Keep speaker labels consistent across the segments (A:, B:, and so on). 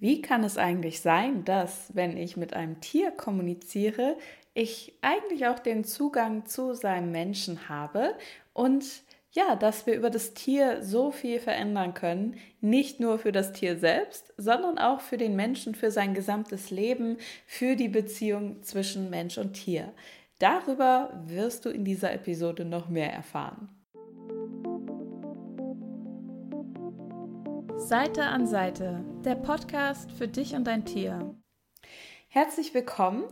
A: Wie kann es eigentlich sein, dass, wenn ich mit einem Tier kommuniziere, ich eigentlich auch den Zugang zu seinem Menschen habe und ja, dass wir über das Tier so viel verändern können, nicht nur für das Tier selbst, sondern auch für den Menschen, für sein gesamtes Leben, für die Beziehung zwischen Mensch und Tier. Darüber wirst du in dieser Episode noch mehr erfahren. Seite an Seite, der Podcast für dich und dein Tier. Herzlich willkommen.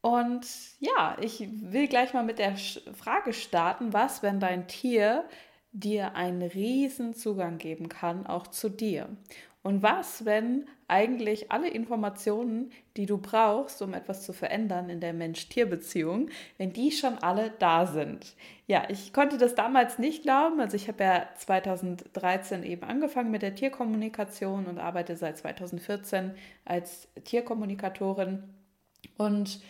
A: Und ja, ich will gleich mal mit der Frage starten, was, wenn dein Tier dir einen riesen Zugang geben kann, auch zu dir? Und was, wenn eigentlich alle Informationen, die du brauchst, um etwas zu verändern in der Mensch-Tier-Beziehung, wenn die schon alle da sind? Ja, ich konnte das damals nicht glauben. Also ich habe ja 2013 eben angefangen mit der Tierkommunikation und arbeite seit 2014 als Tierkommunikatorin. Und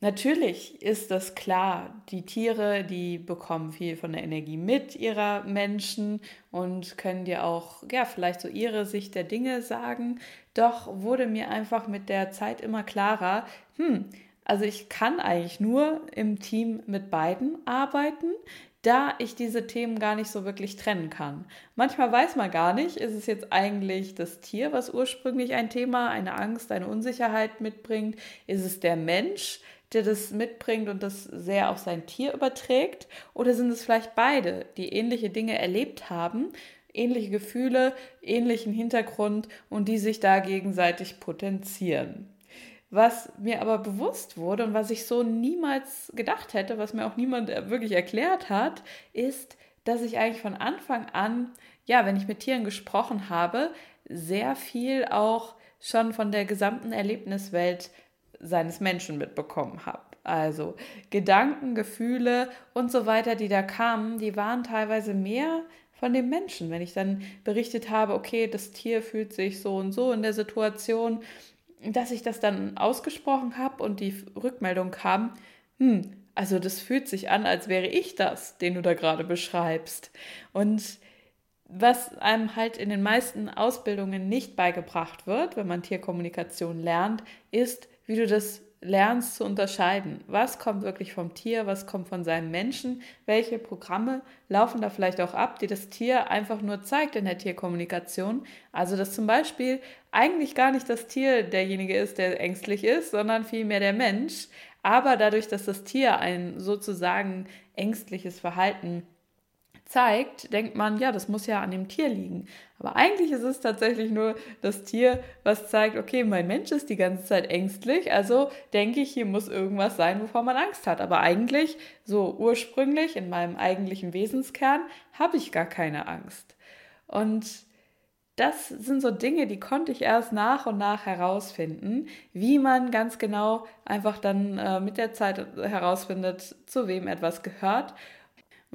A: Natürlich ist das klar, die Tiere, die bekommen viel von der Energie mit ihrer Menschen und können dir auch, ja, vielleicht so ihre Sicht der Dinge sagen. Doch wurde mir einfach mit der Zeit immer klarer, hm, also ich kann eigentlich nur im Team mit beiden arbeiten, da ich diese Themen gar nicht so wirklich trennen kann. Manchmal weiß man gar nicht, ist es jetzt eigentlich das Tier, was ursprünglich ein Thema, eine Angst, eine Unsicherheit mitbringt? Ist es der Mensch? Der das mitbringt und das sehr auf sein Tier überträgt? Oder sind es vielleicht beide, die ähnliche Dinge erlebt haben, ähnliche Gefühle, ähnlichen Hintergrund und die sich da gegenseitig potenzieren? Was mir aber bewusst wurde und was ich so niemals gedacht hätte, was mir auch niemand wirklich erklärt hat, ist, dass ich eigentlich von Anfang an, ja, wenn ich mit Tieren gesprochen habe, sehr viel auch schon von der gesamten Erlebniswelt seines Menschen mitbekommen habe. Also Gedanken, Gefühle und so weiter, die da kamen, die waren teilweise mehr von dem Menschen. Wenn ich dann berichtet habe, okay, das Tier fühlt sich so und so in der Situation, dass ich das dann ausgesprochen habe und die Rückmeldung kam, hm, also das fühlt sich an, als wäre ich das, den du da gerade beschreibst. Und was einem halt in den meisten Ausbildungen nicht beigebracht wird, wenn man Tierkommunikation lernt, ist, wie du das lernst zu unterscheiden. Was kommt wirklich vom Tier, was kommt von seinem Menschen, welche Programme laufen da vielleicht auch ab, die das Tier einfach nur zeigt in der Tierkommunikation. Also dass zum Beispiel eigentlich gar nicht das Tier derjenige ist, der ängstlich ist, sondern vielmehr der Mensch. Aber dadurch, dass das Tier ein sozusagen ängstliches Verhalten zeigt, denkt man, ja, das muss ja an dem Tier liegen. Aber eigentlich ist es tatsächlich nur das Tier, was zeigt, okay, mein Mensch ist die ganze Zeit ängstlich, also denke ich, hier muss irgendwas sein, wovor man Angst hat. Aber eigentlich, so ursprünglich in meinem eigentlichen Wesenskern, habe ich gar keine Angst. Und das sind so Dinge, die konnte ich erst nach und nach herausfinden, wie man ganz genau einfach dann äh, mit der Zeit herausfindet, zu wem etwas gehört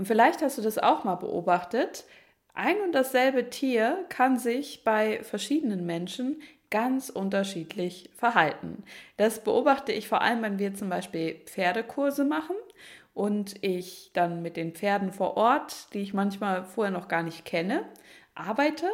A: und vielleicht hast du das auch mal beobachtet. Ein und dasselbe Tier kann sich bei verschiedenen Menschen ganz unterschiedlich verhalten. Das beobachte ich vor allem, wenn wir zum Beispiel Pferdekurse machen und ich dann mit den Pferden vor Ort, die ich manchmal vorher noch gar nicht kenne, arbeite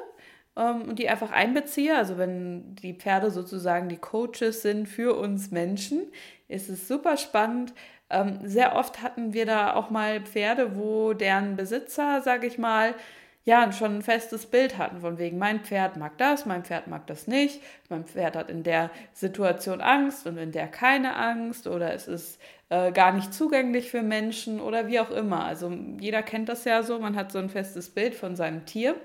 A: ähm, und die einfach einbeziehe. Also wenn die Pferde sozusagen die Coaches sind für uns Menschen, ist es super spannend, ähm, sehr oft hatten wir da auch mal Pferde, wo deren Besitzer, sage ich mal, ja, schon ein festes Bild hatten, von wegen, mein Pferd mag das, mein Pferd mag das nicht, mein Pferd hat in der Situation Angst und in der keine Angst oder es ist äh, gar nicht zugänglich für Menschen oder wie auch immer. Also jeder kennt das ja so, man hat so ein festes Bild von seinem Tier.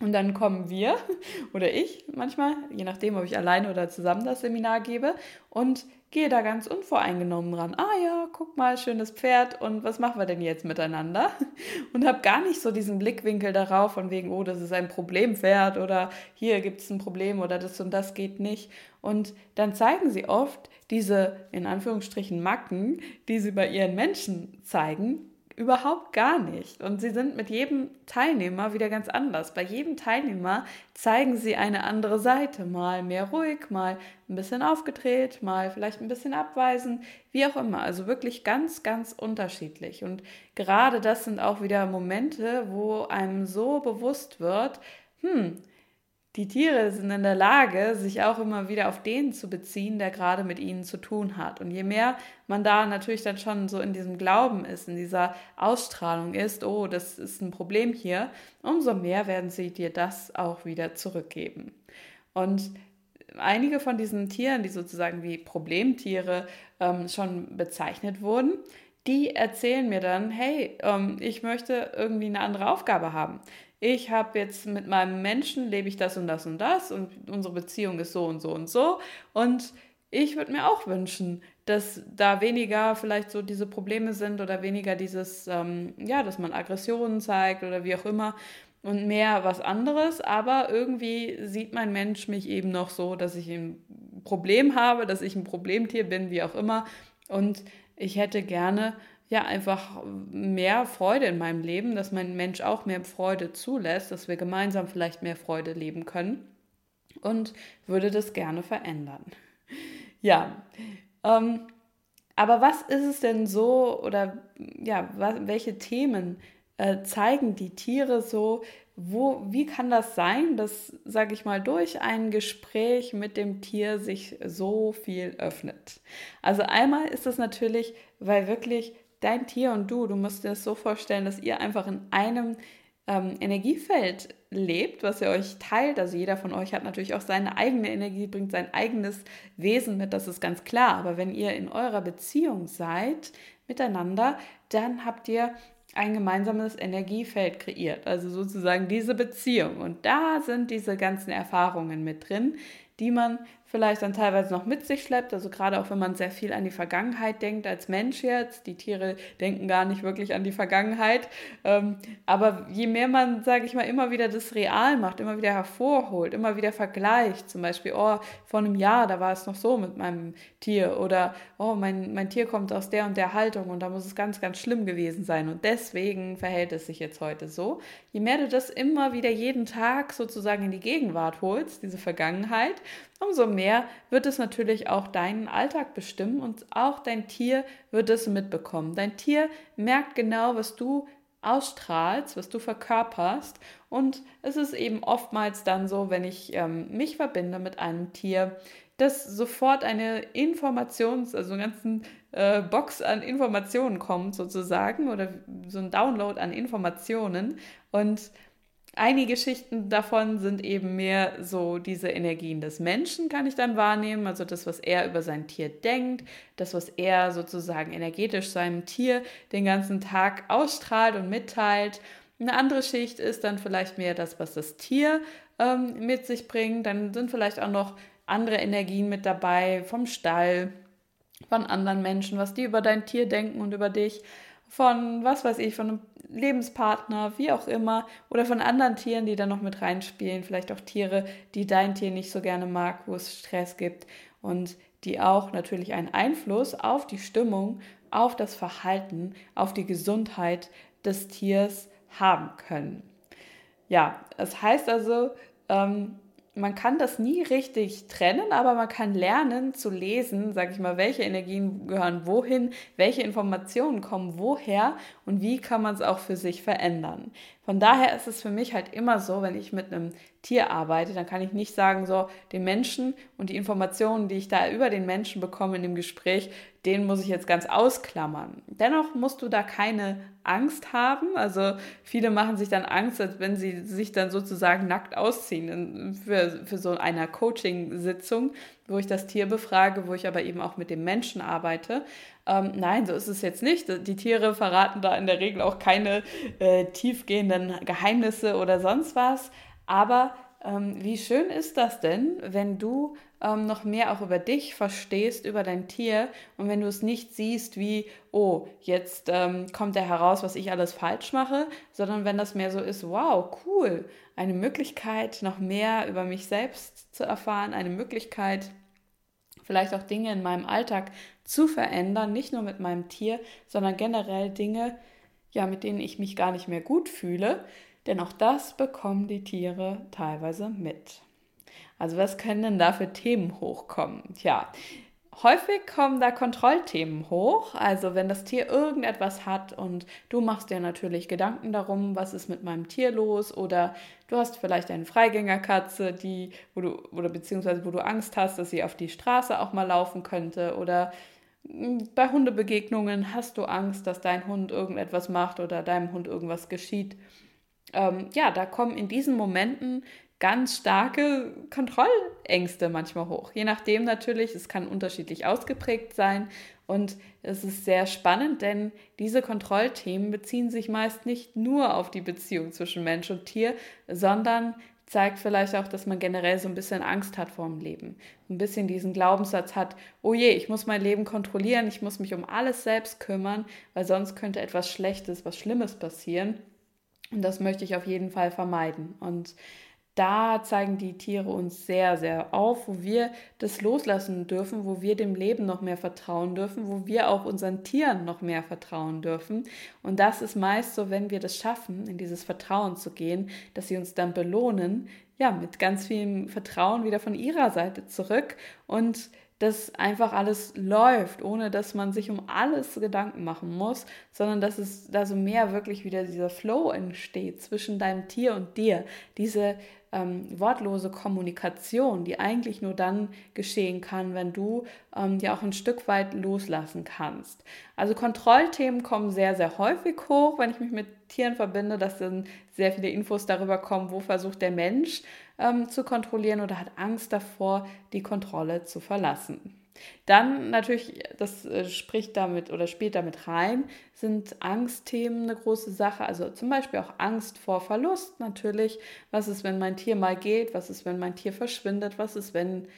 A: Und dann kommen wir oder ich manchmal, je nachdem, ob ich alleine oder zusammen das Seminar gebe, und gehe da ganz unvoreingenommen ran. Ah ja, guck mal, schönes Pferd und was machen wir denn jetzt miteinander? Und habe gar nicht so diesen Blickwinkel darauf, von wegen, oh, das ist ein Problempferd oder hier gibt es ein Problem oder das und das geht nicht. Und dann zeigen sie oft diese, in Anführungsstrichen, Macken, die sie bei ihren Menschen zeigen, Überhaupt gar nicht. Und sie sind mit jedem Teilnehmer wieder ganz anders. Bei jedem Teilnehmer zeigen sie eine andere Seite. Mal mehr ruhig, mal ein bisschen aufgedreht, mal vielleicht ein bisschen abweisend, wie auch immer. Also wirklich ganz, ganz unterschiedlich. Und gerade das sind auch wieder Momente, wo einem so bewusst wird, hm, die Tiere sind in der Lage, sich auch immer wieder auf den zu beziehen, der gerade mit ihnen zu tun hat. Und je mehr man da natürlich dann schon so in diesem Glauben ist, in dieser Ausstrahlung ist, oh, das ist ein Problem hier, umso mehr werden sie dir das auch wieder zurückgeben. Und einige von diesen Tieren, die sozusagen wie Problemtiere ähm, schon bezeichnet wurden, die erzählen mir dann, hey, ähm, ich möchte irgendwie eine andere Aufgabe haben ich habe jetzt mit meinem Menschen, lebe ich das und das und das und unsere Beziehung ist so und so und so. Und ich würde mir auch wünschen, dass da weniger vielleicht so diese Probleme sind oder weniger dieses, ähm, ja, dass man Aggressionen zeigt oder wie auch immer und mehr was anderes. Aber irgendwie sieht mein Mensch mich eben noch so, dass ich ein Problem habe, dass ich ein Problemtier bin, wie auch immer. Und ich hätte gerne ja einfach mehr Freude in meinem Leben, dass mein Mensch auch mehr Freude zulässt, dass wir gemeinsam vielleicht mehr Freude leben können und würde das gerne verändern. Ja, ähm, aber was ist es denn so oder ja, was, welche Themen äh, zeigen die Tiere so? Wo, wie kann das sein, dass, sage ich mal, durch ein Gespräch mit dem Tier sich so viel öffnet? Also einmal ist es natürlich, weil wirklich dein Tier und du, du musst dir das so vorstellen, dass ihr einfach in einem ähm, Energiefeld lebt, was ihr euch teilt. Also jeder von euch hat natürlich auch seine eigene Energie, bringt sein eigenes Wesen mit, das ist ganz klar. Aber wenn ihr in eurer Beziehung seid miteinander, dann habt ihr ein gemeinsames Energiefeld kreiert, also sozusagen diese Beziehung. Und da sind diese ganzen Erfahrungen mit drin, die man vielleicht dann teilweise noch mit sich schleppt. Also gerade auch wenn man sehr viel an die Vergangenheit denkt als Mensch jetzt. Die Tiere denken gar nicht wirklich an die Vergangenheit. Ähm, aber je mehr man, sage ich mal, immer wieder das real macht, immer wieder hervorholt, immer wieder vergleicht, zum Beispiel, oh, vor einem Jahr, da war es noch so mit meinem Tier oder oh, mein, mein Tier kommt aus der und der Haltung und da muss es ganz, ganz schlimm gewesen sein und deswegen verhält es sich jetzt heute so. Je mehr du das immer wieder jeden Tag sozusagen in die Gegenwart holst, diese Vergangenheit, umso mehr wird es natürlich auch deinen Alltag bestimmen und auch dein Tier wird es mitbekommen. Dein Tier merkt genau, was du ausstrahlst, was du verkörperst. Und es ist eben oftmals dann so, wenn ich ähm, mich verbinde mit einem Tier, dass sofort eine Informations-, also eine ganze äh, Box an Informationen kommt sozusagen oder so ein Download an Informationen. Und Einige Schichten davon sind eben mehr so diese Energien des Menschen, kann ich dann wahrnehmen, also das, was er über sein Tier denkt, das, was er sozusagen energetisch seinem Tier den ganzen Tag ausstrahlt und mitteilt. Eine andere Schicht ist dann vielleicht mehr das, was das Tier ähm, mit sich bringt. Dann sind vielleicht auch noch andere Energien mit dabei vom Stall, von anderen Menschen, was die über dein Tier denken und über dich von, was weiß ich, von einem Lebenspartner, wie auch immer, oder von anderen Tieren, die da noch mit reinspielen, vielleicht auch Tiere, die dein Tier nicht so gerne mag, wo es Stress gibt und die auch natürlich einen Einfluss auf die Stimmung, auf das Verhalten, auf die Gesundheit des Tiers haben können. Ja, es das heißt also, ähm, man kann das nie richtig trennen, aber man kann lernen zu lesen, sage ich mal, welche Energien gehören wohin, welche Informationen kommen woher und wie kann man es auch für sich verändern. Von daher ist es für mich halt immer so, wenn ich mit einem Tier arbeite, dann kann ich nicht sagen, so den Menschen und die Informationen, die ich da über den Menschen bekomme in dem Gespräch, den muss ich jetzt ganz ausklammern. Dennoch musst du da keine Angst haben. Also viele machen sich dann Angst, als wenn sie sich dann sozusagen nackt ausziehen für, für so einer Coaching-Sitzung, wo ich das Tier befrage, wo ich aber eben auch mit dem Menschen arbeite. Ähm, nein, so ist es jetzt nicht. Die Tiere verraten da in der Regel auch keine äh, tiefgehenden Geheimnisse oder sonst was. Aber ähm, wie schön ist das denn, wenn du ähm, noch mehr auch über dich verstehst, über dein Tier und wenn du es nicht siehst wie, oh, jetzt ähm, kommt er heraus, was ich alles falsch mache, sondern wenn das mehr so ist, wow, cool, eine Möglichkeit, noch mehr über mich selbst zu erfahren, eine Möglichkeit, vielleicht auch Dinge in meinem Alltag zu verändern, nicht nur mit meinem Tier, sondern generell Dinge, ja, mit denen ich mich gar nicht mehr gut fühle, denn auch das bekommen die Tiere teilweise mit. Also was können denn da für Themen hochkommen? Tja, häufig kommen da Kontrollthemen hoch. Also wenn das Tier irgendetwas hat und du machst dir natürlich Gedanken darum, was ist mit meinem Tier los oder du hast vielleicht eine Freigängerkatze, die, wo du, oder beziehungsweise wo du Angst hast, dass sie auf die Straße auch mal laufen könnte oder hm, bei Hundebegegnungen hast du Angst, dass dein Hund irgendetwas macht oder deinem Hund irgendwas geschieht. Ähm, ja, da kommen in diesen Momenten ganz starke Kontrollängste manchmal hoch. Je nachdem natürlich, es kann unterschiedlich ausgeprägt sein und es ist sehr spannend, denn diese Kontrollthemen beziehen sich meist nicht nur auf die Beziehung zwischen Mensch und Tier, sondern zeigt vielleicht auch, dass man generell so ein bisschen Angst hat vor dem Leben. Ein bisschen diesen Glaubenssatz hat, oh je, ich muss mein Leben kontrollieren, ich muss mich um alles selbst kümmern, weil sonst könnte etwas Schlechtes, was Schlimmes passieren. Und das möchte ich auf jeden Fall vermeiden. Und da zeigen die Tiere uns sehr, sehr auf, wo wir das loslassen dürfen, wo wir dem Leben noch mehr vertrauen dürfen, wo wir auch unseren Tieren noch mehr vertrauen dürfen. Und das ist meist so, wenn wir das schaffen, in dieses Vertrauen zu gehen, dass sie uns dann belohnen, ja, mit ganz viel Vertrauen wieder von ihrer Seite zurück und dass einfach alles läuft, ohne dass man sich um alles Gedanken machen muss, sondern dass es da so mehr wirklich wieder dieser Flow entsteht zwischen deinem Tier und dir. Diese ähm, wortlose Kommunikation, die eigentlich nur dann geschehen kann, wenn du ähm, dir auch ein Stück weit loslassen kannst. Also Kontrollthemen kommen sehr, sehr häufig hoch, wenn ich mich mit Tieren verbinde, dass dann sehr viele Infos darüber kommen, wo versucht der Mensch ähm, zu kontrollieren oder hat Angst davor, die Kontrolle zu verlassen. Dann natürlich, das äh, spricht damit oder spielt damit rein, sind Angstthemen eine große Sache. Also zum Beispiel auch Angst vor Verlust natürlich. Was ist, wenn mein Tier mal geht? Was ist, wenn mein Tier verschwindet? Was ist, wenn,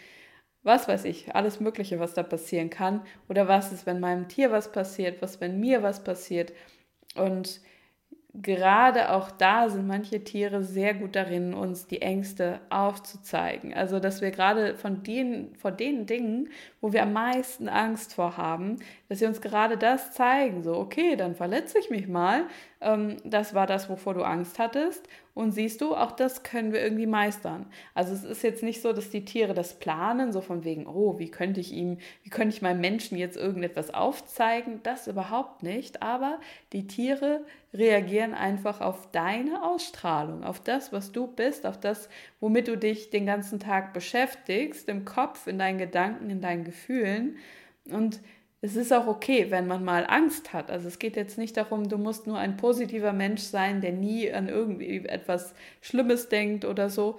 A: was weiß ich, alles Mögliche, was da passieren kann? Oder was ist, wenn meinem Tier was passiert? Was, wenn mir was passiert? Und gerade auch da sind manche Tiere sehr gut darin, uns die Ängste aufzuzeigen. Also, dass wir gerade von den, vor den Dingen, wo wir am meisten Angst vor haben, dass sie uns gerade das zeigen. So, okay, dann verletze ich mich mal. Ähm, das war das, wovor du Angst hattest. Und siehst du, auch das können wir irgendwie meistern. Also es ist jetzt nicht so, dass die Tiere das planen, so von wegen, oh, wie könnte ich ihm, wie könnte ich meinem Menschen jetzt irgendetwas aufzeigen? Das überhaupt nicht. Aber die Tiere reagieren einfach auf deine Ausstrahlung, auf das, was du bist, auf das, womit du dich den ganzen Tag beschäftigst, im Kopf, in deinen Gedanken, in deinen Gefühlen. Und es ist auch okay, wenn man mal Angst hat. Also es geht jetzt nicht darum, du musst nur ein positiver Mensch sein, der nie an irgendwie etwas Schlimmes denkt oder so.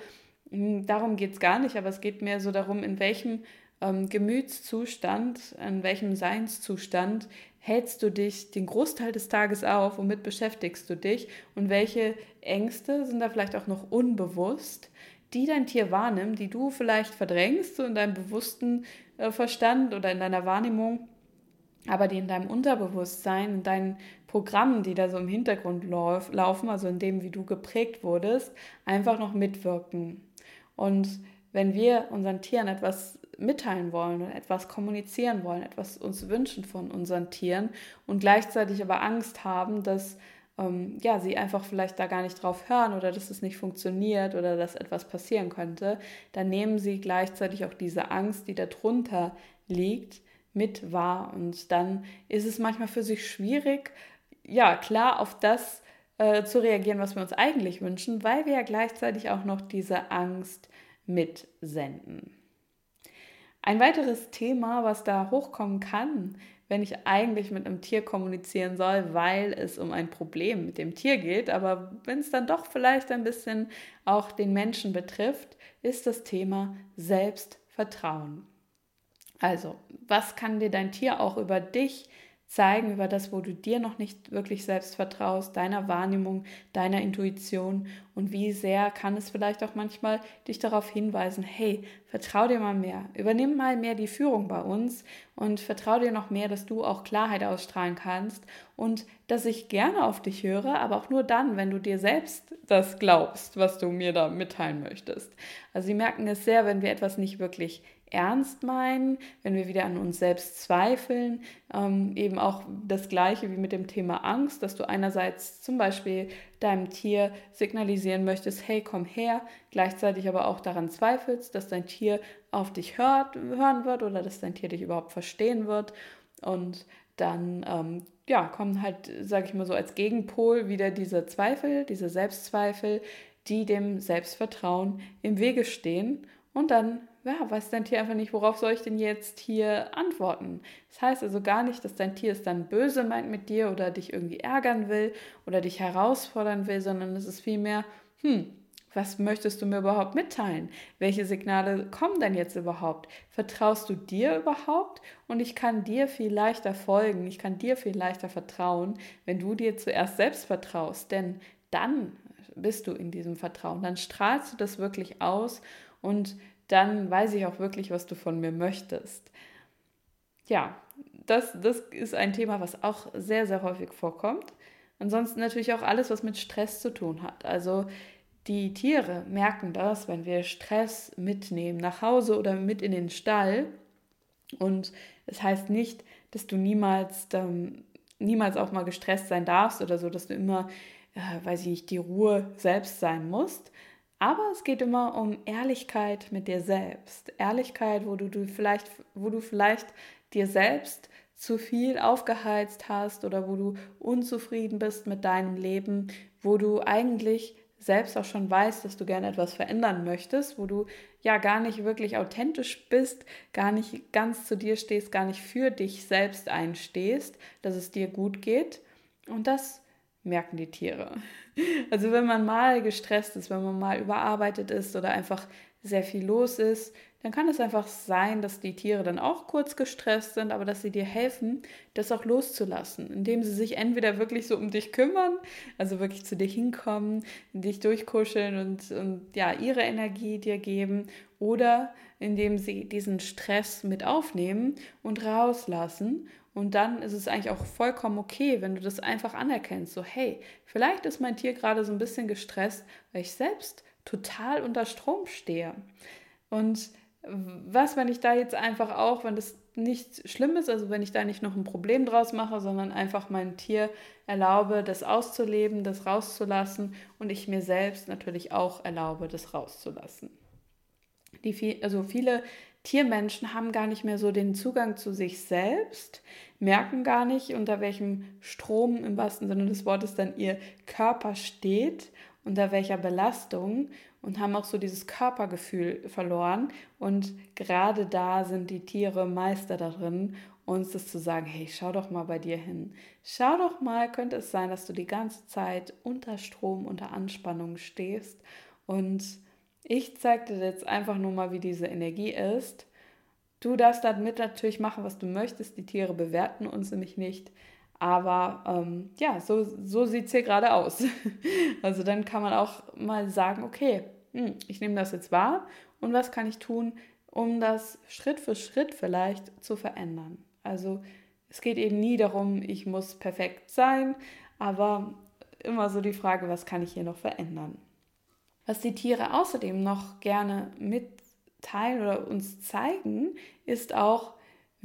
A: Hm, darum geht es gar nicht, aber es geht mehr so darum, in welchem ähm, Gemütszustand, in welchem Seinszustand hältst du dich den Großteil des Tages auf, womit beschäftigst du dich und welche Ängste sind da vielleicht auch noch unbewusst, die dein Tier wahrnimmt, die du vielleicht verdrängst, so in deinem bewussten äh, Verstand oder in deiner Wahrnehmung aber die in deinem Unterbewusstsein, in deinen Programmen, die da so im Hintergrund lauf, laufen, also in dem, wie du geprägt wurdest, einfach noch mitwirken. Und wenn wir unseren Tieren etwas mitteilen wollen und etwas kommunizieren wollen, etwas uns wünschen von unseren Tieren und gleichzeitig aber Angst haben, dass ähm, ja, sie einfach vielleicht da gar nicht drauf hören oder dass es nicht funktioniert oder dass etwas passieren könnte, dann nehmen sie gleichzeitig auch diese Angst, die darunter liegt, mit wahr. Und dann ist es manchmal für sich schwierig, ja, klar auf das äh, zu reagieren, was wir uns eigentlich wünschen, weil wir ja gleichzeitig auch noch diese Angst mitsenden. Ein weiteres Thema, was da hochkommen kann, wenn ich eigentlich mit einem Tier kommunizieren soll, weil es um ein Problem mit dem Tier geht, aber wenn es dann doch vielleicht ein bisschen auch den Menschen betrifft, ist das Thema Selbstvertrauen. Also, was kann dir dein Tier auch über dich zeigen, über das, wo du dir noch nicht wirklich selbst vertraust, deiner Wahrnehmung, deiner Intuition und wie sehr kann es vielleicht auch manchmal dich darauf hinweisen, hey, vertrau dir mal mehr, übernimm mal mehr die Führung bei uns und vertrau dir noch mehr, dass du auch Klarheit ausstrahlen kannst und dass ich gerne auf dich höre, aber auch nur dann, wenn du dir selbst das glaubst, was du mir da mitteilen möchtest. Also sie merken es sehr, wenn wir etwas nicht wirklich ernst meinen, wenn wir wieder an uns selbst zweifeln. Ähm, eben auch das gleiche wie mit dem Thema Angst, dass du einerseits zum Beispiel deinem Tier signalisieren möchtest, hey, komm her, gleichzeitig aber auch daran zweifelst, dass dein Tier auf dich hört, hören wird oder dass dein Tier dich überhaupt verstehen wird. Und dann ähm, ja, kommen halt, sage ich mal so, als Gegenpol wieder diese Zweifel, diese Selbstzweifel, die dem Selbstvertrauen im Wege stehen. Und dann ja, weiß dein Tier einfach nicht, worauf soll ich denn jetzt hier antworten. Das heißt also gar nicht, dass dein Tier es dann böse meint mit dir oder dich irgendwie ärgern will oder dich herausfordern will, sondern es ist vielmehr, hm, was möchtest du mir überhaupt mitteilen? Welche Signale kommen denn jetzt überhaupt? Vertraust du dir überhaupt? Und ich kann dir viel leichter folgen, ich kann dir viel leichter vertrauen, wenn du dir zuerst selbst vertraust. Denn dann bist du in diesem Vertrauen, dann strahlst du das wirklich aus und dann weiß ich auch wirklich, was du von mir möchtest. Ja, das, das ist ein Thema, was auch sehr, sehr häufig vorkommt. Ansonsten natürlich auch alles, was mit Stress zu tun hat. Also die Tiere merken das, wenn wir Stress mitnehmen nach Hause oder mit in den Stall. Und es das heißt nicht, dass du niemals, ähm, niemals auch mal gestresst sein darfst oder so, dass du immer, äh, weiß ich nicht, die Ruhe selbst sein musst, aber es geht immer um Ehrlichkeit mit dir selbst. Ehrlichkeit, wo du, du vielleicht, wo du vielleicht dir selbst zu viel aufgeheizt hast oder wo du unzufrieden bist mit deinem Leben, wo du eigentlich selbst auch schon weißt, dass du gerne etwas verändern möchtest, wo du ja gar nicht wirklich authentisch bist, gar nicht ganz zu dir stehst, gar nicht für dich selbst einstehst, dass es dir gut geht. Und das merken die Tiere. Also wenn man mal gestresst ist, wenn man mal überarbeitet ist oder einfach sehr viel los ist, dann kann es einfach sein, dass die Tiere dann auch kurz gestresst sind, aber dass sie dir helfen, das auch loszulassen, indem sie sich entweder wirklich so um dich kümmern, also wirklich zu dir hinkommen, dich durchkuscheln und, und ja, ihre Energie dir geben, oder indem sie diesen Stress mit aufnehmen und rauslassen und dann ist es eigentlich auch vollkommen okay, wenn du das einfach anerkennst. So, hey, vielleicht ist mein Tier gerade so ein bisschen gestresst, weil ich selbst total unter Strom stehe. Und was, wenn ich da jetzt einfach auch, wenn das nichts Schlimmes, also wenn ich da nicht noch ein Problem draus mache, sondern einfach meinem Tier erlaube, das auszuleben, das rauszulassen und ich mir selbst natürlich auch erlaube, das rauszulassen. Die, also viele Tiermenschen haben gar nicht mehr so den Zugang zu sich selbst, merken gar nicht, unter welchem Strom im wahrsten Sinne des Wortes dann ihr Körper steht, unter welcher Belastung und haben auch so dieses Körpergefühl verloren. Und gerade da sind die Tiere Meister darin, uns das zu sagen, hey, schau doch mal bei dir hin. Schau doch mal, könnte es sein, dass du die ganze Zeit unter Strom, unter Anspannung stehst und ich zeige dir jetzt einfach nur mal, wie diese Energie ist. Du darfst damit natürlich machen, was du möchtest. Die Tiere bewerten uns nämlich nicht. Aber ähm, ja, so, so sieht es hier gerade aus. also dann kann man auch mal sagen, okay, hm, ich nehme das jetzt wahr und was kann ich tun, um das Schritt für Schritt vielleicht zu verändern. Also es geht eben nie darum, ich muss perfekt sein, aber immer so die Frage, was kann ich hier noch verändern. Was die Tiere außerdem noch gerne mitteilen oder uns zeigen, ist auch,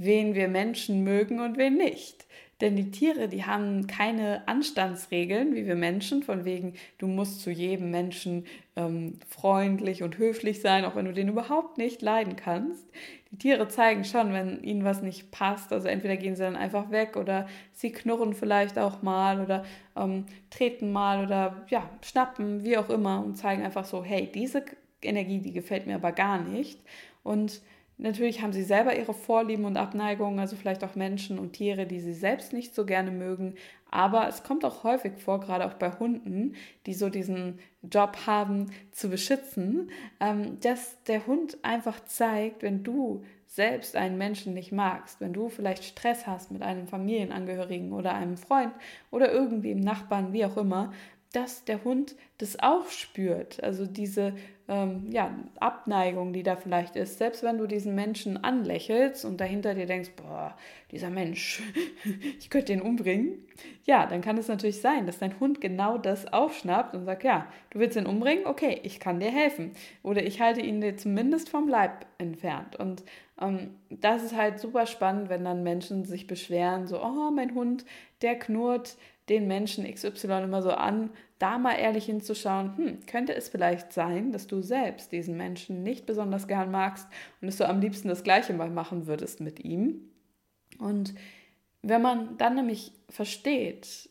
A: wen wir Menschen mögen und wen nicht. Denn die Tiere, die haben keine Anstandsregeln wie wir Menschen, von wegen, du musst zu jedem Menschen ähm, freundlich und höflich sein, auch wenn du den überhaupt nicht leiden kannst. Die Tiere zeigen schon, wenn ihnen was nicht passt. Also entweder gehen sie dann einfach weg oder sie knurren vielleicht auch mal oder ähm, treten mal oder ja, schnappen, wie auch immer und zeigen einfach so, hey, diese Energie, die gefällt mir aber gar nicht. Und Natürlich haben sie selber ihre Vorlieben und Abneigungen, also vielleicht auch Menschen und Tiere, die sie selbst nicht so gerne mögen. Aber es kommt auch häufig vor, gerade auch bei Hunden, die so diesen Job haben, zu beschützen, ähm, dass der Hund einfach zeigt, wenn du selbst einen Menschen nicht magst, wenn du vielleicht Stress hast mit einem Familienangehörigen oder einem Freund oder irgendwie im Nachbarn, wie auch immer, dass der Hund das auch spürt. Also diese ähm, ja, Abneigung, die da vielleicht ist. Selbst wenn du diesen Menschen anlächelst und dahinter dir denkst, boah, dieser Mensch, ich könnte ihn umbringen. Ja, dann kann es natürlich sein, dass dein Hund genau das aufschnappt und sagt, ja, du willst ihn umbringen? Okay, ich kann dir helfen. Oder ich halte ihn dir zumindest vom Leib entfernt. Und ähm, das ist halt super spannend, wenn dann Menschen sich beschweren, so, oh, mein Hund, der knurrt, den Menschen XY immer so an, da mal ehrlich hinzuschauen, hm, könnte es vielleicht sein, dass du selbst diesen Menschen nicht besonders gern magst und dass du am liebsten das gleiche mal machen würdest mit ihm. Und wenn man dann nämlich versteht,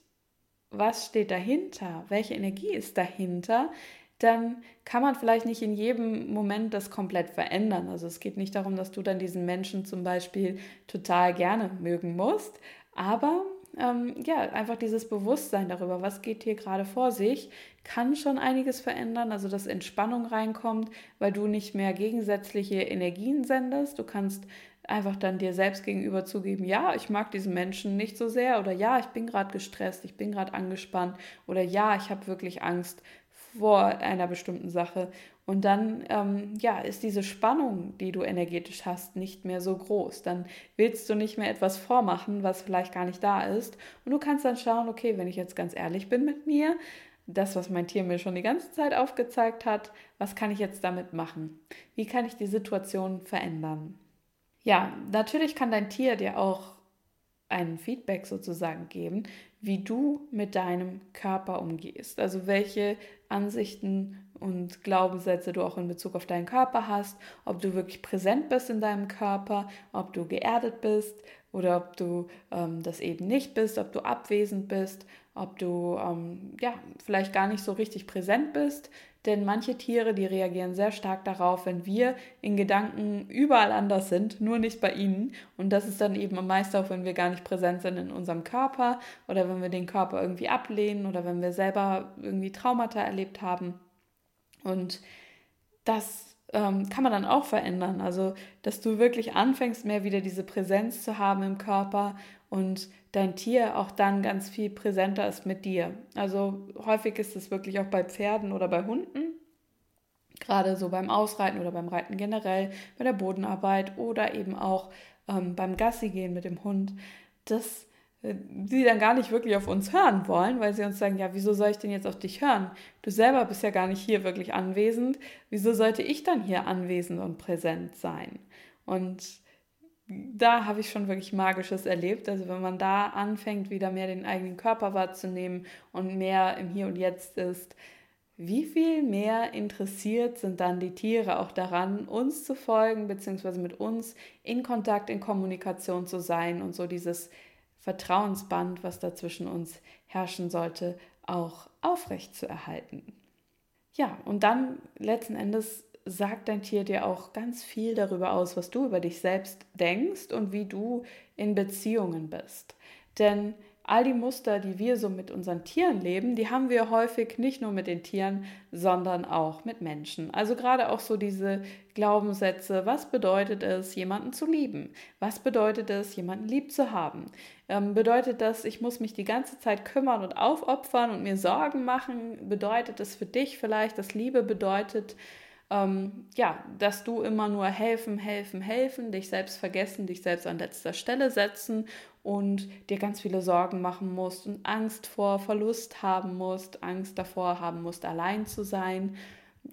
A: was steht dahinter, welche Energie ist dahinter, dann kann man vielleicht nicht in jedem Moment das komplett verändern. Also es geht nicht darum, dass du dann diesen Menschen zum Beispiel total gerne mögen musst, aber ähm, ja, einfach dieses Bewusstsein darüber, was geht hier gerade vor sich, kann schon einiges verändern. Also dass Entspannung reinkommt, weil du nicht mehr gegensätzliche Energien sendest. Du kannst einfach dann dir selbst gegenüber zugeben, ja, ich mag diesen Menschen nicht so sehr oder ja, ich bin gerade gestresst, ich bin gerade angespannt oder ja, ich habe wirklich Angst vor einer bestimmten Sache. Und dann ähm, ja, ist diese Spannung, die du energetisch hast, nicht mehr so groß. Dann willst du nicht mehr etwas vormachen, was vielleicht gar nicht da ist. Und du kannst dann schauen, okay, wenn ich jetzt ganz ehrlich bin mit mir, das, was mein Tier mir schon die ganze Zeit aufgezeigt hat, was kann ich jetzt damit machen? Wie kann ich die Situation verändern? Ja, natürlich kann dein Tier dir auch ein Feedback sozusagen geben, wie du mit deinem Körper umgehst. Also welche Ansichten und Glaubenssätze du auch in Bezug auf deinen Körper hast, ob du wirklich präsent bist in deinem Körper, ob du geerdet bist oder ob du ähm, das eben nicht bist, ob du abwesend bist, ob du ähm, ja vielleicht gar nicht so richtig präsent bist, denn manche Tiere, die reagieren sehr stark darauf, wenn wir in Gedanken überall anders sind, nur nicht bei ihnen. Und das ist dann eben am meisten auch, wenn wir gar nicht präsent sind in unserem Körper oder wenn wir den Körper irgendwie ablehnen oder wenn wir selber irgendwie Traumata erlebt haben. Und das ähm, kann man dann auch verändern. Also, dass du wirklich anfängst, mehr wieder diese Präsenz zu haben im Körper und dein Tier auch dann ganz viel präsenter ist mit dir. Also häufig ist es wirklich auch bei Pferden oder bei Hunden, gerade so beim Ausreiten oder beim Reiten generell, bei der Bodenarbeit oder eben auch ähm, beim Gassi gehen mit dem Hund, dass sie dann gar nicht wirklich auf uns hören wollen, weil sie uns sagen, ja, wieso soll ich denn jetzt auf dich hören? Du selber bist ja gar nicht hier wirklich anwesend. Wieso sollte ich dann hier anwesend und präsent sein? Und da habe ich schon wirklich Magisches erlebt. Also wenn man da anfängt, wieder mehr den eigenen Körper wahrzunehmen und mehr im Hier und Jetzt ist, wie viel mehr interessiert sind dann die Tiere auch daran, uns zu folgen, beziehungsweise mit uns in Kontakt, in Kommunikation zu sein und so dieses Vertrauensband, was da zwischen uns herrschen sollte, auch aufrecht zu erhalten. Ja, und dann letzten Endes sagt dein Tier dir auch ganz viel darüber aus, was du über dich selbst denkst und wie du in Beziehungen bist. Denn all die Muster, die wir so mit unseren Tieren leben, die haben wir häufig nicht nur mit den Tieren, sondern auch mit Menschen. Also gerade auch so diese Glaubenssätze, was bedeutet es, jemanden zu lieben? Was bedeutet es, jemanden lieb zu haben? Ähm, bedeutet das, ich muss mich die ganze Zeit kümmern und aufopfern und mir Sorgen machen? Bedeutet es für dich vielleicht, dass Liebe bedeutet, ähm, ja, dass du immer nur helfen, helfen, helfen, dich selbst vergessen, dich selbst an letzter Stelle setzen und dir ganz viele Sorgen machen musst und Angst vor Verlust haben musst, Angst davor haben musst, allein zu sein.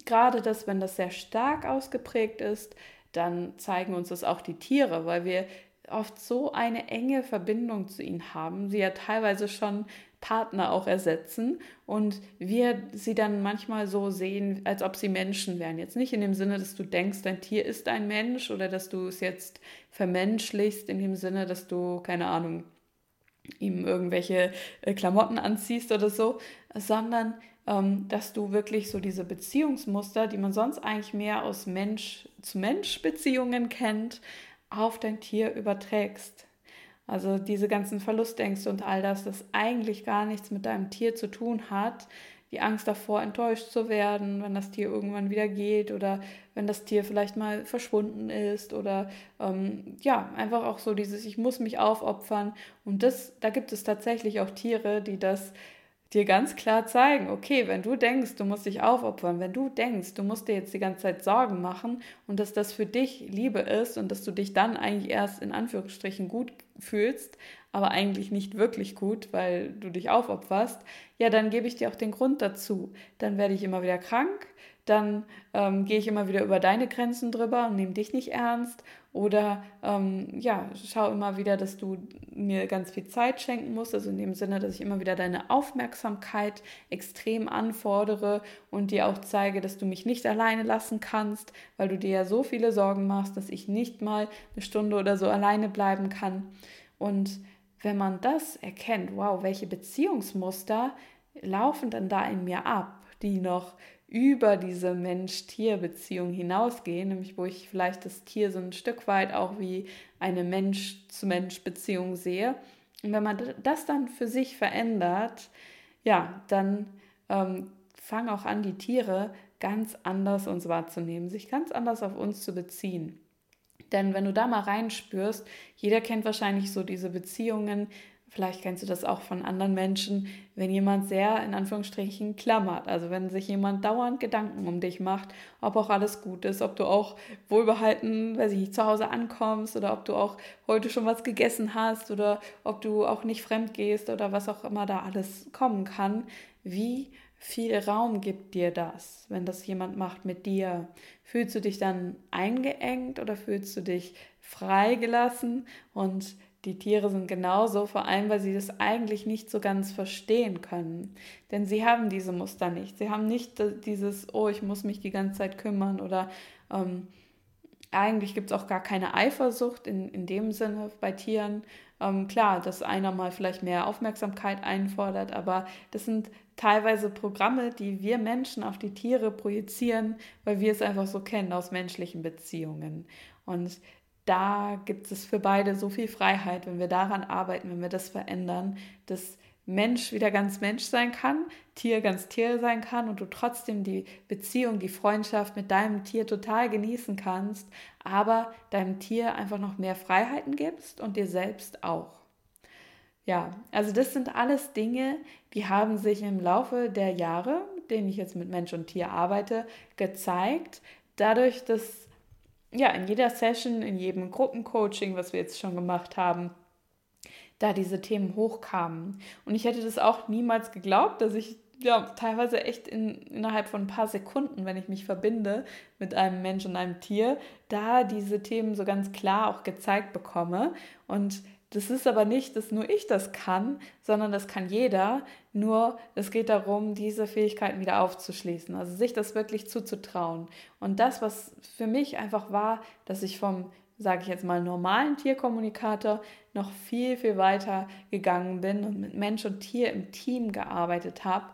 A: Gerade das, wenn das sehr stark ausgeprägt ist, dann zeigen uns das auch die Tiere, weil wir oft so eine enge Verbindung zu ihnen haben, sie ja teilweise schon Partner auch ersetzen und wir sie dann manchmal so sehen, als ob sie Menschen wären. Jetzt nicht in dem Sinne, dass du denkst, dein Tier ist ein Mensch oder dass du es jetzt vermenschlichst, in dem Sinne, dass du, keine Ahnung, ihm irgendwelche äh, Klamotten anziehst oder so, sondern ähm, dass du wirklich so diese Beziehungsmuster, die man sonst eigentlich mehr aus Mensch zu Mensch Beziehungen kennt, auf dein Tier überträgst. Also diese ganzen Verlustängste und all das, das eigentlich gar nichts mit deinem Tier zu tun hat. Die Angst davor, enttäuscht zu werden, wenn das Tier irgendwann wieder geht oder wenn das Tier vielleicht mal verschwunden ist oder ähm, ja, einfach auch so dieses, ich muss mich aufopfern. Und das, da gibt es tatsächlich auch Tiere, die das dir ganz klar zeigen, okay, wenn du denkst, du musst dich aufopfern, wenn du denkst, du musst dir jetzt die ganze Zeit Sorgen machen und dass das für dich Liebe ist und dass du dich dann eigentlich erst in Anführungsstrichen gut fühlst, aber eigentlich nicht wirklich gut, weil du dich aufopferst, ja, dann gebe ich dir auch den Grund dazu. Dann werde ich immer wieder krank, dann ähm, gehe ich immer wieder über deine Grenzen drüber und nehme dich nicht ernst. Oder ähm, ja, schau immer wieder, dass du mir ganz viel Zeit schenken musst. Also in dem Sinne, dass ich immer wieder deine Aufmerksamkeit extrem anfordere und dir auch zeige, dass du mich nicht alleine lassen kannst, weil du dir ja so viele Sorgen machst, dass ich nicht mal eine Stunde oder so alleine bleiben kann. Und wenn man das erkennt, wow, welche Beziehungsmuster laufen denn da in mir ab, die noch über diese Mensch-Tier-Beziehung hinausgehen, nämlich wo ich vielleicht das Tier so ein Stück weit auch wie eine Mensch-zu-Mensch-Beziehung sehe. Und wenn man das dann für sich verändert, ja, dann ähm, fangen auch an, die Tiere ganz anders uns wahrzunehmen, sich ganz anders auf uns zu beziehen. Denn wenn du da mal reinspürst, jeder kennt wahrscheinlich so diese Beziehungen, vielleicht kennst du das auch von anderen Menschen, wenn jemand sehr in Anführungsstrichen klammert. Also wenn sich jemand dauernd Gedanken um dich macht, ob auch alles gut ist, ob du auch wohlbehalten, weiß ich nicht, zu Hause ankommst oder ob du auch heute schon was gegessen hast oder ob du auch nicht fremd gehst oder was auch immer da alles kommen kann. Wie viel Raum gibt dir das, wenn das jemand macht mit dir? Fühlst du dich dann eingeengt oder fühlst du dich freigelassen? Und die Tiere sind genauso, vor allem weil sie das eigentlich nicht so ganz verstehen können. Denn sie haben diese Muster nicht. Sie haben nicht dieses, oh, ich muss mich die ganze Zeit kümmern oder ähm, eigentlich gibt es auch gar keine Eifersucht in, in dem Sinne bei Tieren. Ähm, klar, dass einer mal vielleicht mehr Aufmerksamkeit einfordert, aber das sind teilweise Programme, die wir Menschen auf die Tiere projizieren, weil wir es einfach so kennen aus menschlichen Beziehungen. Und da gibt es für beide so viel Freiheit, wenn wir daran arbeiten, wenn wir das verändern, dass Mensch wieder ganz Mensch sein kann, Tier ganz Tier sein kann und du trotzdem die Beziehung, die Freundschaft mit deinem Tier total genießen kannst, aber deinem Tier einfach noch mehr Freiheiten gibst und dir selbst auch. Ja, also das sind alles Dinge, die haben sich im Laufe der Jahre, denen ich jetzt mit Mensch und Tier arbeite, gezeigt, dadurch, dass ja in jeder Session, in jedem Gruppencoaching, was wir jetzt schon gemacht haben, da diese Themen hochkamen. Und ich hätte das auch niemals geglaubt, dass ich ja teilweise echt in, innerhalb von ein paar Sekunden, wenn ich mich verbinde mit einem Mensch und einem Tier, da diese Themen so ganz klar auch gezeigt bekomme. Und das ist aber nicht, dass nur ich das kann, sondern das kann jeder. Nur es geht darum, diese Fähigkeiten wieder aufzuschließen, also sich das wirklich zuzutrauen. Und das, was für mich einfach war, dass ich vom, sage ich jetzt mal, normalen Tierkommunikator noch viel, viel weiter gegangen bin und mit Mensch und Tier im Team gearbeitet habe.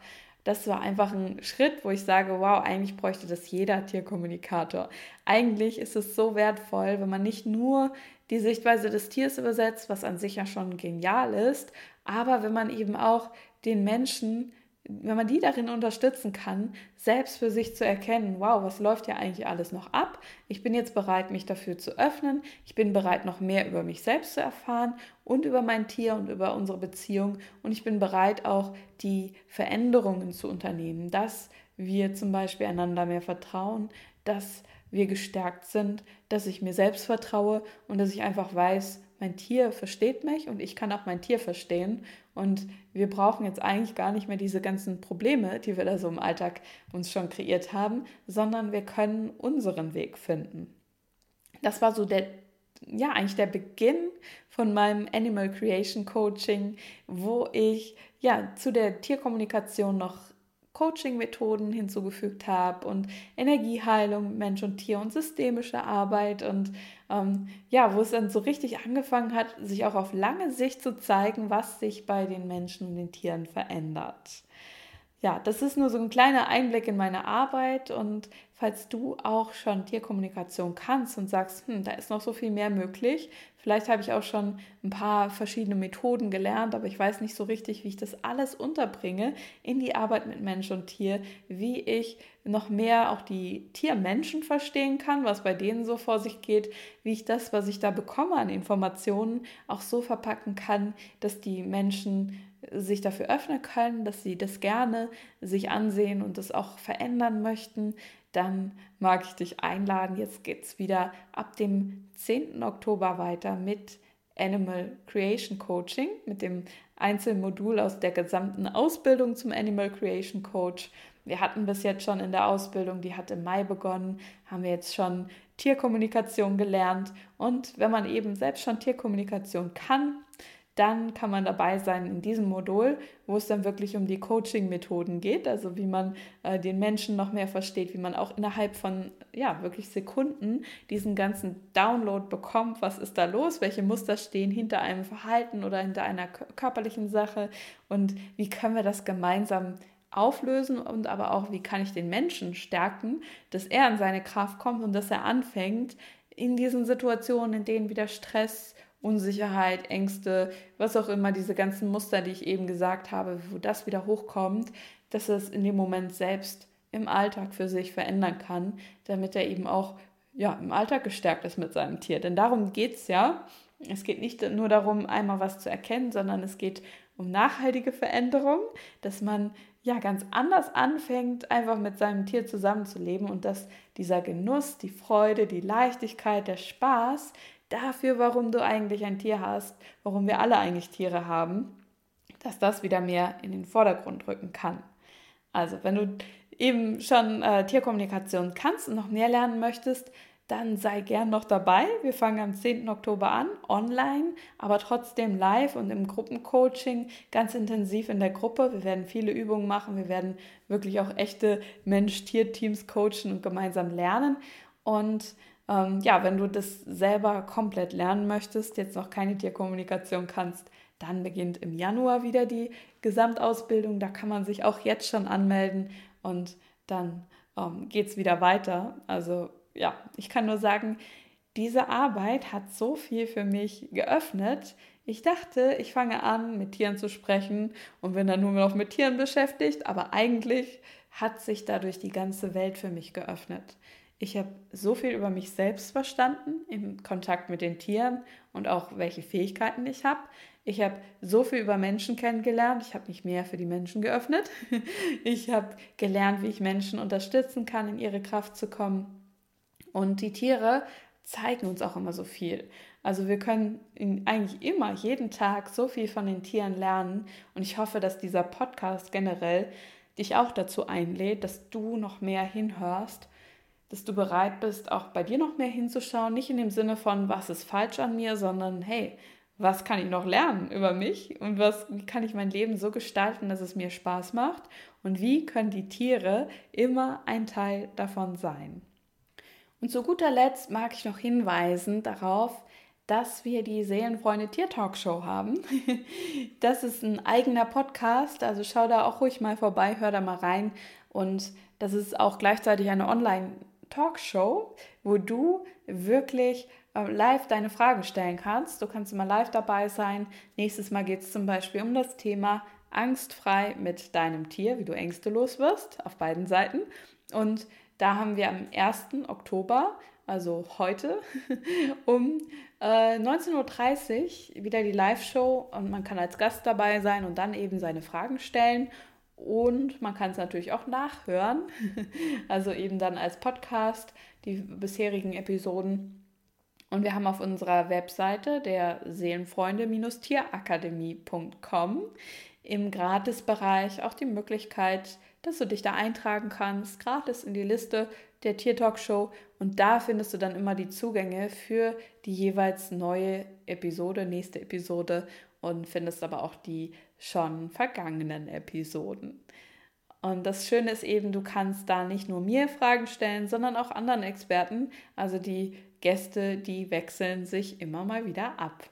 A: Das war einfach ein Schritt, wo ich sage, wow, eigentlich bräuchte das jeder Tierkommunikator. Eigentlich ist es so wertvoll, wenn man nicht nur die Sichtweise des Tiers übersetzt, was an sich ja schon genial ist, aber wenn man eben auch den Menschen, wenn man die darin unterstützen kann, selbst für sich zu erkennen, wow, was läuft ja eigentlich alles noch ab? Ich bin jetzt bereit, mich dafür zu öffnen. Ich bin bereit, noch mehr über mich selbst zu erfahren und über mein Tier und über unsere Beziehung. Und ich bin bereit, auch die Veränderungen zu unternehmen, dass wir zum Beispiel einander mehr vertrauen, dass wir gestärkt sind, dass ich mir selbst vertraue und dass ich einfach weiß, mein Tier versteht mich und ich kann auch mein Tier verstehen. Und wir brauchen jetzt eigentlich gar nicht mehr diese ganzen Probleme, die wir da so im Alltag uns schon kreiert haben, sondern wir können unseren Weg finden. Das war so der, ja, eigentlich der Beginn von meinem Animal Creation Coaching, wo ich ja zu der Tierkommunikation noch Coaching-Methoden hinzugefügt habe und Energieheilung, Mensch und Tier und systemische Arbeit und ähm, ja, wo es dann so richtig angefangen hat, sich auch auf lange Sicht zu zeigen, was sich bei den Menschen und den Tieren verändert. Ja, das ist nur so ein kleiner Einblick in meine Arbeit und falls du auch schon Tierkommunikation kannst und sagst, hm, da ist noch so viel mehr möglich, vielleicht habe ich auch schon ein paar verschiedene Methoden gelernt, aber ich weiß nicht so richtig, wie ich das alles unterbringe in die Arbeit mit Mensch und Tier, wie ich noch mehr auch die Tiermenschen verstehen kann, was bei denen so vor sich geht, wie ich das, was ich da bekomme an Informationen, auch so verpacken kann, dass die Menschen sich dafür öffnen können, dass sie das gerne sich ansehen und das auch verändern möchten, dann mag ich dich einladen. Jetzt geht es wieder ab dem 10. Oktober weiter mit Animal Creation Coaching, mit dem Einzelmodul aus der gesamten Ausbildung zum Animal Creation Coach. wir hatten bis jetzt schon in der Ausbildung, die hat im Mai begonnen, haben wir jetzt schon Tierkommunikation gelernt. Und wenn man eben selbst schon Tierkommunikation kann, dann kann man dabei sein in diesem Modul, wo es dann wirklich um die Coaching-Methoden geht, also wie man äh, den Menschen noch mehr versteht, wie man auch innerhalb von ja wirklich Sekunden diesen ganzen Download bekommt, was ist da los, welche Muster stehen hinter einem Verhalten oder hinter einer körperlichen Sache und wie können wir das gemeinsam auflösen und aber auch, wie kann ich den Menschen stärken, dass er in seine Kraft kommt und dass er anfängt, in diesen Situationen, in denen wieder Stress, Unsicherheit, Ängste, was auch immer, diese ganzen Muster, die ich eben gesagt habe, wo das wieder hochkommt, dass es in dem Moment selbst im Alltag für sich verändern kann, damit er eben auch ja, im Alltag gestärkt ist mit seinem Tier. Denn darum geht es ja. Es geht nicht nur darum, einmal was zu erkennen, sondern es geht um nachhaltige Veränderung, dass man ja ganz anders anfängt, einfach mit seinem Tier zusammenzuleben und dass dieser Genuss, die Freude, die Leichtigkeit, der Spaß dafür, warum du eigentlich ein Tier hast, warum wir alle eigentlich Tiere haben, dass das wieder mehr in den Vordergrund rücken kann. Also, wenn du eben schon äh, Tierkommunikation kannst und noch mehr lernen möchtest, dann sei gern noch dabei. Wir fangen am 10. Oktober an, online, aber trotzdem live und im Gruppencoaching, ganz intensiv in der Gruppe. Wir werden viele Übungen machen, wir werden wirklich auch echte Mensch-Tier-Teams coachen und gemeinsam lernen. Und ähm, ja, wenn du das selber komplett lernen möchtest, jetzt noch keine Tierkommunikation kannst, dann beginnt im Januar wieder die Gesamtausbildung. Da kann man sich auch jetzt schon anmelden und dann ähm, geht es wieder weiter. Also ja, ich kann nur sagen, diese Arbeit hat so viel für mich geöffnet. Ich dachte, ich fange an, mit Tieren zu sprechen und bin dann nur noch mit Tieren beschäftigt, aber eigentlich hat sich dadurch die ganze Welt für mich geöffnet. Ich habe so viel über mich selbst verstanden im Kontakt mit den Tieren und auch welche Fähigkeiten ich habe. Ich habe so viel über Menschen kennengelernt. Ich habe mich mehr für die Menschen geöffnet. Ich habe gelernt, wie ich Menschen unterstützen kann, in ihre Kraft zu kommen. Und die Tiere zeigen uns auch immer so viel. Also wir können eigentlich immer, jeden Tag so viel von den Tieren lernen. Und ich hoffe, dass dieser Podcast generell dich auch dazu einlädt, dass du noch mehr hinhörst, dass du bereit bist, auch bei dir noch mehr hinzuschauen. Nicht in dem Sinne von, was ist falsch an mir, sondern hey, was kann ich noch lernen über mich und was, wie kann ich mein Leben so gestalten, dass es mir Spaß macht und wie können die Tiere immer ein Teil davon sein. Und zu guter Letzt mag ich noch hinweisen darauf, dass wir die Seelenfreunde Tier Talk Show haben. Das ist ein eigener Podcast, also schau da auch ruhig mal vorbei, hör da mal rein. Und das ist auch gleichzeitig eine Online-Talkshow, wo du wirklich äh, live deine Fragen stellen kannst. Du kannst immer live dabei sein. Nächstes Mal geht es zum Beispiel um das Thema angstfrei mit deinem Tier, wie du Ängste los wirst, auf beiden Seiten. Und da haben wir am 1. Oktober, also heute, um äh, 19.30 Uhr wieder die Live-Show und man kann als Gast dabei sein und dann eben seine Fragen stellen. Und man kann es natürlich auch nachhören, also eben dann als Podcast die bisherigen Episoden. Und wir haben auf unserer Webseite der Seelenfreunde-Tierakademie.com im Gratisbereich auch die Möglichkeit, dass du dich da eintragen kannst, gratis in die Liste der Tier Talk Show und da findest du dann immer die Zugänge für die jeweils neue Episode, nächste Episode und findest aber auch die schon vergangenen Episoden. Und das Schöne ist eben, du kannst da nicht nur mir Fragen stellen, sondern auch anderen Experten. Also die Gäste, die wechseln sich immer mal wieder ab.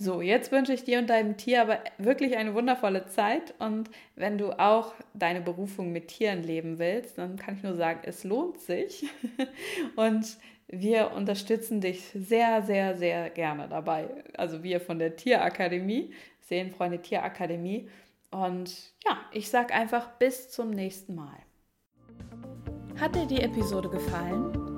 A: So, jetzt wünsche ich dir und deinem Tier aber wirklich eine wundervolle Zeit. Und wenn du auch deine Berufung mit Tieren leben willst, dann kann ich nur sagen, es lohnt sich. Und wir unterstützen dich sehr, sehr, sehr gerne dabei. Also wir von der Tierakademie, Seelenfreunde Tierakademie. Und ja, ich sage einfach bis zum nächsten Mal. Hat dir die Episode gefallen?